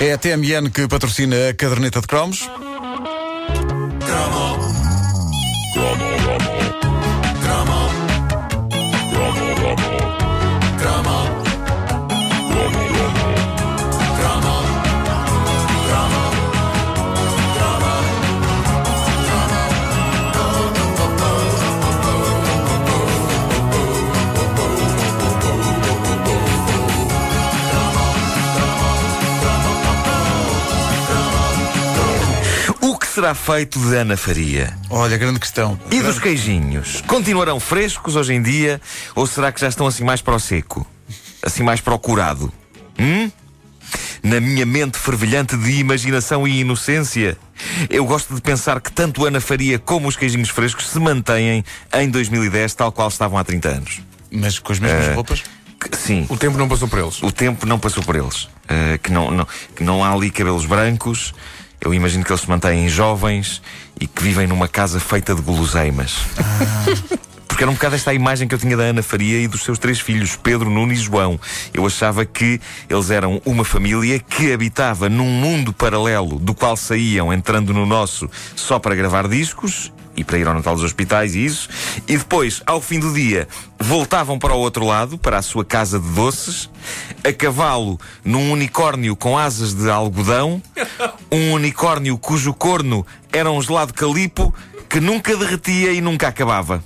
É a TMN que patrocina a caderneta de cromos. Será feito de Ana Faria? Olha, grande questão. E dos queijinhos? Continuarão frescos hoje em dia ou será que já estão assim mais para o seco? Assim mais procurado? Hum? Na minha mente fervilhante de imaginação e inocência, eu gosto de pensar que tanto Ana Faria como os queijinhos frescos se mantêm em 2010 tal qual estavam há 30 anos. Mas com as mesmas Eh, roupas? Que- Sim, O tempo não passou por eles. o tempo não passou por eles. Uh, que, não, não- que não há ali cabelos brancos. Eu imagino que eles se mantêm jovens e que vivem numa casa feita de guloseimas. Porque era um bocado esta a imagem que eu tinha da Ana Faria e dos seus três filhos, Pedro, Nuno e João. Eu achava que eles eram uma família que habitava num mundo paralelo do qual saíam entrando no nosso só para gravar discos e para ir ao Natal dos hospitais e isso. E depois, ao fim do dia, voltavam para o outro lado, para a sua casa de doces, a cavalo num unicórnio com asas de algodão, um unicórnio cujo corno era um gelado calipo que nunca derretia e nunca acabava.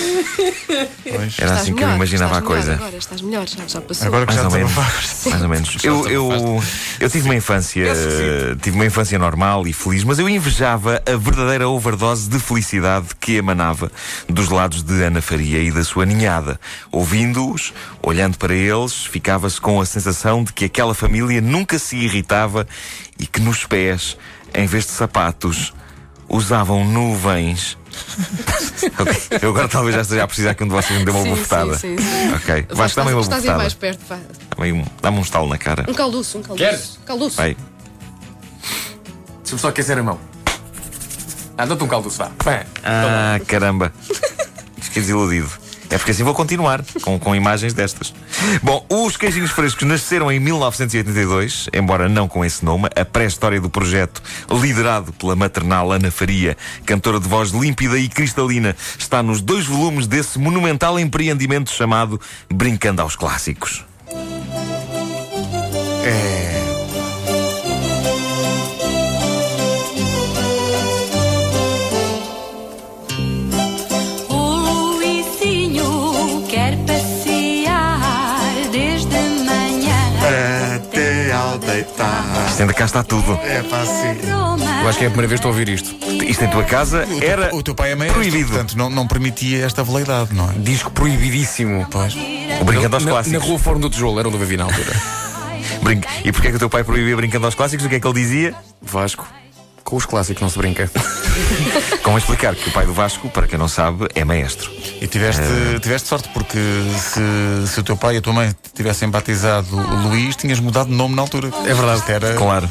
Pois. Era assim que eu imaginava a coisa. Agora estás melhor, já, já passou. Agora que Mais já ou menos. Mais ou menos. Eu, eu, eu tive uma infância. Tive uma infância normal e feliz, mas eu invejava a verdadeira overdose de felicidade que emanava dos lados de Ana Faria e da sua ninhada. Ouvindo-os, olhando para eles, ficava-se com a sensação de que aquela família nunca se irritava e que nos pés, em vez de sapatos, usavam nuvens. Ok, Eu agora talvez já esteja a precisar que um de vocês me dê uma Sim, bofetada. sim, sim, sim. Ok, Vai, vais dar-me uma estás bofetada. mais perto, vá. Dá-me um, dá-me um estalo na cara. Um calduço, um calduço. Queres? Calduço. Vai. Deixa-me só aquecer a mão. Ah, dá-te um caldo, vá. Pá. Ah, caramba. Fiquei desiludido. É porque assim vou continuar com, com imagens destas. Bom, os queijinhos frescos nasceram em 1982, embora não com esse nome. A pré-história do projeto, liderado pela maternal Ana Faria, cantora de voz límpida e cristalina, está nos dois volumes desse monumental empreendimento chamado Brincando aos Clássicos. Ainda cá está tudo. É fácil. Eu acho que é a primeira vez que estou a ouvir isto. Isto em tua casa O teu, era o teu pai é maestro, proibido. portanto não, não permitia esta veleidade, não é? Disco proibidíssimo. Pois. O Brincando aos na, na Clássicos. rua Forno do Tijolo, era onde eu vivi na altura. Brin- E porquê é que o teu pai proibia Brincando aos Clássicos? O que é que ele dizia? Vasco. Com os clássicos não se brinca. Como explicar que o pai do Vasco, para quem não sabe, é maestro. E tiveste, tiveste sorte porque se, se o teu pai e a tua mãe tivessem batizado Luís, tinhas mudado de nome na altura. É verdade. Era, Claro.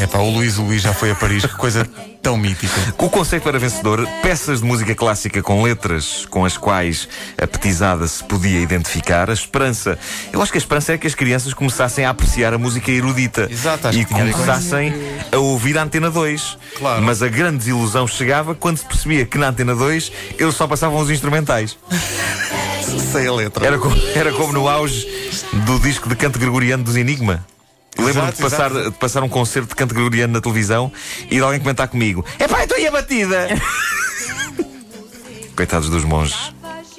É pá, o Luís, o Luís já foi a Paris, que coisa tão mítica. O conceito era vencedor. Peças de música clássica com letras com as quais a petizada se podia identificar. A esperança. Eu acho que a esperança é que as crianças começassem a apreciar a música erudita. Exato, acho e que começassem a ouvir a Antena 2. Claro. Mas a grande desilusão chegava quando se percebia que na Antena 2 eles só passavam os instrumentais. Sei a letra. Era como, era como no auge do disco de canto gregoriano dos Enigma. Lembro-me de passar, exato. de passar um concerto de canto gregoriano na televisão e de alguém comentar comigo: É pá, estou aí a batida! Coitados dos monges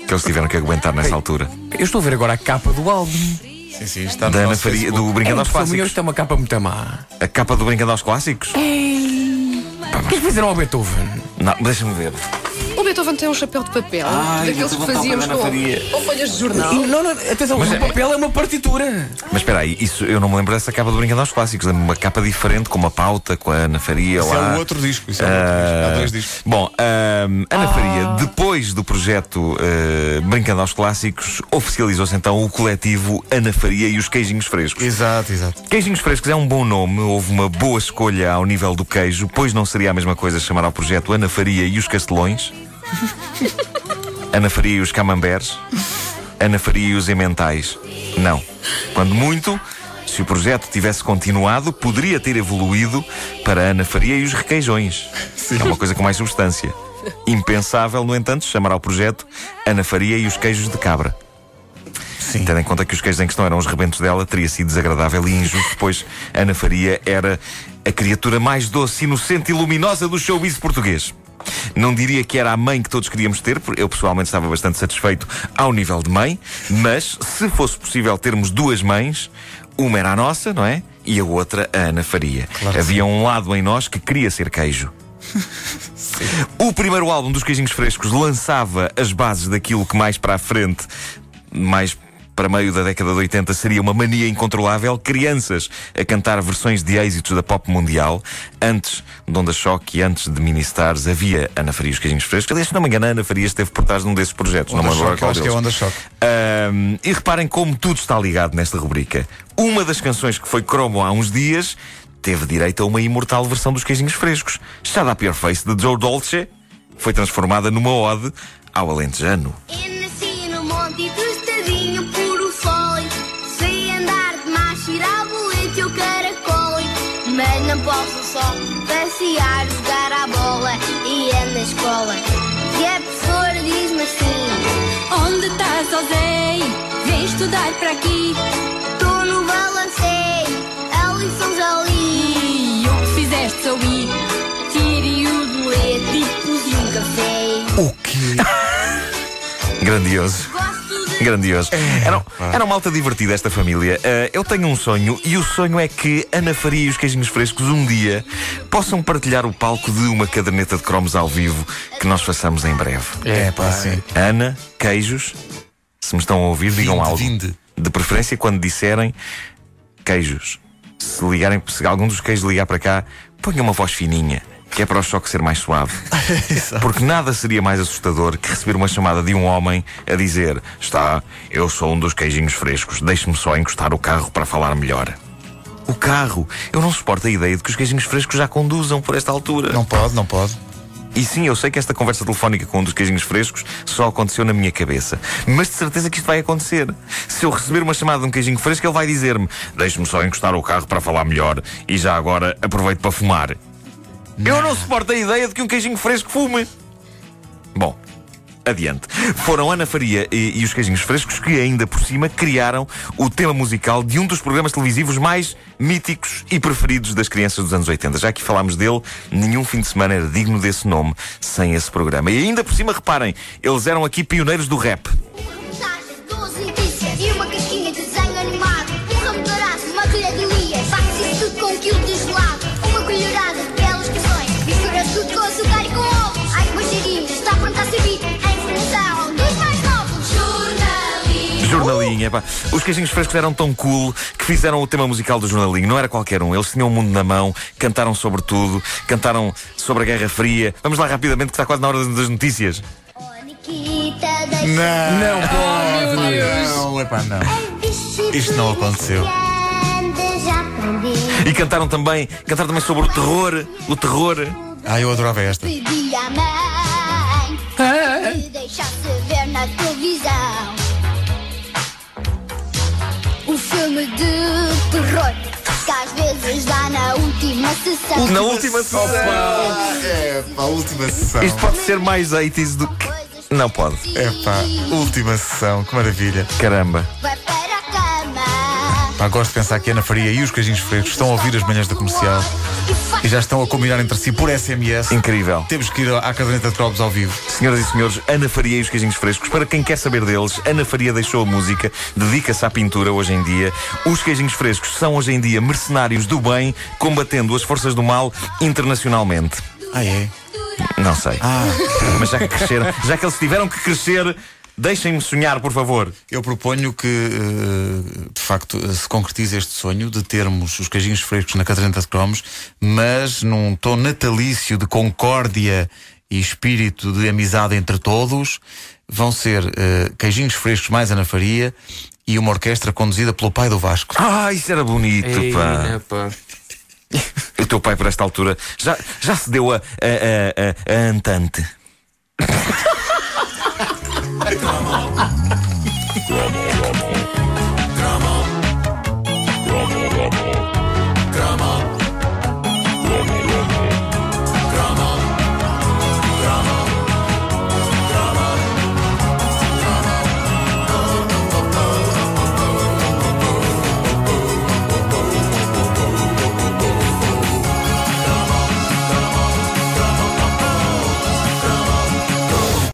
que eles tiveram que aguentar nessa altura. Eu estou a ver agora a capa do álbum. Sim, sim, está Da Ana Faria, do Brincando aos Epá, meu, Clássicos. Isto é uma capa muito má. A capa do Brincando aos Clássicos? O que é que fizeram ao Beethoven? Não, deixa-me ver. O Beethoven tem um chapéu de papel, Ai, daqueles que fazíamos com, com folhas de jornal. Não, não, atenção, Mas mas é- o papel é uma partitura. Mas espera aí, isso, eu não me lembro dessa capa do Brincando aos Clássicos. Uma capa diferente, com uma pauta, com a Ana Faria Isso lá. é o outro disco. Isso é o outro disco. Há dois discos. Bom, ahm, Ana Faria, depois do projeto eh, Brincando aos Clássicos, oficializou-se então o coletivo Ana Faria e os Queijinhos Frescos. Exato, exato. Queijinhos Frescos é um bom nome, houve uma boa escolha ao nível do queijo, pois não seria a mesma coisa chamar ao projeto Ana Faria e os Castelões, Ana Faria e os Camamberes, Ana Faria e os Emmentais. Não. Quando muito, se o projeto tivesse continuado, poderia ter evoluído para Ana Faria e os requeijões. É uma coisa com mais substância. Impensável, no entanto, chamar ao projeto Ana Faria e os queijos de cabra. Sim. Tendo em conta que os queijos em questão eram os rebentos dela, teria sido desagradável e injusto, pois Ana Faria era a criatura mais doce, inocente e luminosa do showbiz português. Não diria que era a mãe que todos queríamos ter, porque eu pessoalmente estava bastante satisfeito ao nível de mãe, mas se fosse possível termos duas mães, uma era a nossa, não é? E a outra a Ana Faria. Claro Havia um lado em nós que queria ser queijo. O primeiro álbum dos Queijinhos Frescos lançava as bases daquilo que mais para a frente, mais para meio da década de 80, seria uma mania incontrolável. Crianças a cantar versões de êxitos da pop mundial. Antes de Onda Choque e antes de Ministars, havia Ana Faria os Queijinhos Frescos. Aliás, se não me engano, a Ana Faria esteve por trás de um desses projetos. não Onda me lembro Choque, qual acho que é. Onda Choque. Ahm, e reparem como tudo está ligado nesta rubrica. Uma das canções que foi cromo há uns dias teve direito a uma imortal versão dos queijinhos frescos. Shut Up Your Face de Joe Dolce foi transformada numa ode ao alentejano. Eu nasci no monte tostadinho, Mas não posso só passear, jogar à bola e é na escola. E a professora diz-me assim: Onde estás, Zé? Vem estudar para aqui. Tô no balancei, a lição já li. E o que fizeste sou ir. Tirei o dolete e um café. O quê? Grandioso. Grandioso. Era, era uma malta divertida esta família. Ah, eu tenho um sonho e o sonho é que Ana Faria e os Queijinhos Frescos um dia possam partilhar o palco de uma caderneta de cromos ao vivo que nós façamos em breve. É, pá, sim. Ana, queijos, se me estão a ouvir, digam Vinde, algo. vinde. De preferência quando disserem queijos. Se ligarem, se algum dos queijos ligar para cá, ponha uma voz fininha. Que é para o choque ser mais suave. Porque nada seria mais assustador que receber uma chamada de um homem a dizer: Está, eu sou um dos queijinhos frescos, deixe-me só encostar o carro para falar melhor. O carro! Eu não suporto a ideia de que os queijinhos frescos já conduzam por esta altura. Não pode, não pode. E sim, eu sei que esta conversa telefónica com um dos queijinhos frescos só aconteceu na minha cabeça. Mas de certeza que isto vai acontecer. Se eu receber uma chamada de um queijinho fresco, ele vai dizer-me: Deixe-me só encostar o carro para falar melhor e já agora aproveito para fumar. Eu não suporto a ideia de que um queijinho fresco fume. Bom. Adiante. Foram Ana Faria e, e os Queijinhos Frescos que, ainda por cima, criaram o tema musical de um dos programas televisivos mais míticos e preferidos das crianças dos anos 80. Já que falámos dele, nenhum fim de semana era digno desse nome sem esse programa. E ainda por cima, reparem, eles eram aqui pioneiros do rap. Jornalinho, epá. Os queijinhos frescos eram tão cool que fizeram o tema musical do jornalinho. Não era qualquer um. Eles tinham o mundo na mão, cantaram sobre tudo, cantaram sobre a Guerra Fria. Vamos lá rapidamente que está quase na hora das- notícias. Oh, Nikita, Não, Não pode. não, epá, não. Isto não aconteceu. E cantaram também, cantaram também sobre o terror, o terror. Ah, eu adorava esta. Pedi à mãe que deixasse ver na televisão filme de terror que às vezes dá na última sessão. Na última sessão. É, pá, última sessão. Isto pode ser mais 80s do que. Não pode. É pá, última sessão, que maravilha. Caramba. Pá, gosto de pensar que a Ana Faria e os Queijinhos Frescos estão a ouvir as manhãs da comercial e já estão a combinar entre si por SMS. Incrível. Temos que ir à caderneta de cromos ao vivo. Senhoras e senhores, Ana Faria e os queijinhos frescos. Para quem quer saber deles, Ana Faria deixou a música, dedica-se à pintura hoje em dia. Os queijinhos frescos são hoje em dia mercenários do bem, combatendo as forças do mal internacionalmente. Ah, é? Não sei. Mas já que cresceram, já que eles tiveram que crescer, deixem-me sonhar, por favor. Eu proponho que, eh, de facto, eh, se concretize este sonho de termos os queijinhos frescos na caderneta de cromos, mas num tom natalício de concórdia e espírito de amizade entre todos. Vão ser eh, queijinhos frescos mais Ana Faria e uma orquestra conduzida pelo pai do Vasco. Ah, isso era bonito, Ei, pá. epá. O teu pai, por esta altura, já, já se deu a, a, a, a, a Antante. Drama.